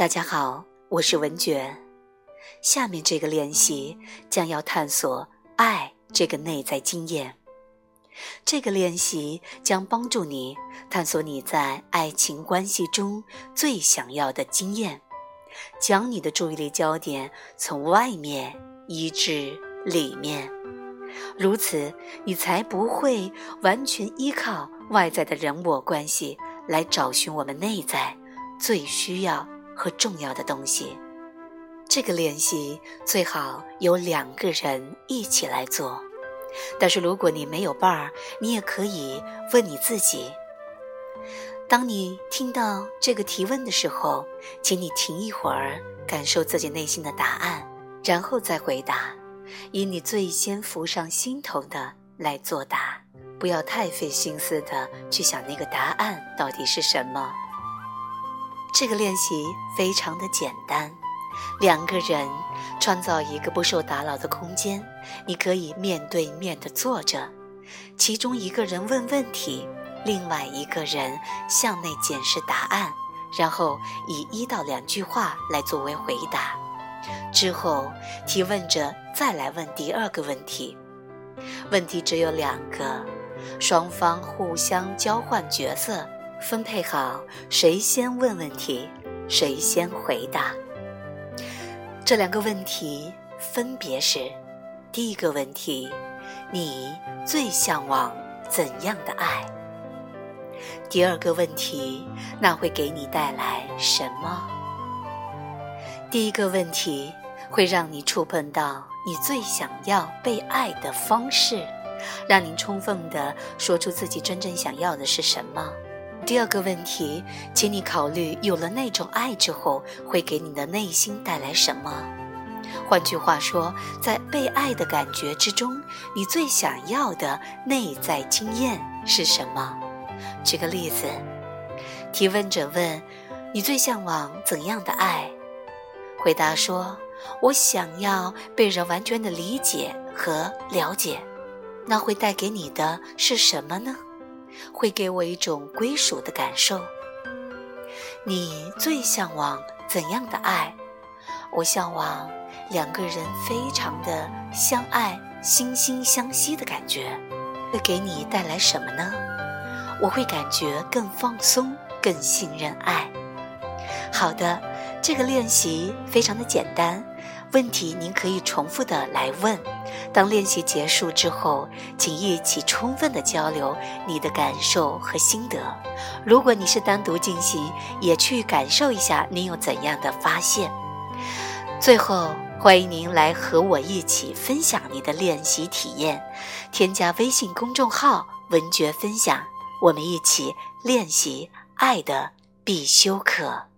大家好，我是文娟。下面这个练习将要探索爱这个内在经验。这个练习将帮助你探索你在爱情关系中最想要的经验，将你的注意力焦点从外面移至里面。如此，你才不会完全依靠外在的人我关系来找寻我们内在最需要和重要的东西。这个练习最好有两个人一起来做，但是如果你没有伴儿，你也可以问你自己。当你听到这个提问的时候，请你停一会儿，感受自己内心的答案，然后再回答。以你最先浮上心头的来作答，不要太费心思的去想那个答案到底是什么。这个练习非常的简单，两个人创造一个不受打扰的空间，你可以面对面的坐着，其中一个人问问题，另外一个人向内检视答案，然后以一到两句话来作为回答。之后，提问者再来问第二个问题。问题只有两个，双方互相交换角色，分配好谁先问问题，谁先回答。这两个问题分别是：第一个问题，你最向往怎样的爱？第二个问题，那会给你带来什么？第一个问题会让你触碰到你最想要被爱的方式，让您充分的说出自己真正想要的是什么。第二个问题，请你考虑有了那种爱之后会给你的内心带来什么。换句话说，在被爱的感觉之中，你最想要的内在经验是什么？举个例子，提问者问：“你最向往怎样的爱？”回答说：“我想要被人完全的理解和了解，那会带给你的是什么呢？会给我一种归属的感受。你最向往怎样的爱？我向往两个人非常的相爱、惺惺相惜的感觉，会给你带来什么呢？我会感觉更放松、更信任爱。好的。”这个练习非常的简单，问题您可以重复的来问。当练习结束之后，请一起充分的交流你的感受和心得。如果你是单独进行，也去感受一下你有怎样的发现。最后，欢迎您来和我一起分享你的练习体验。添加微信公众号“文觉分享”，我们一起练习爱的必修课。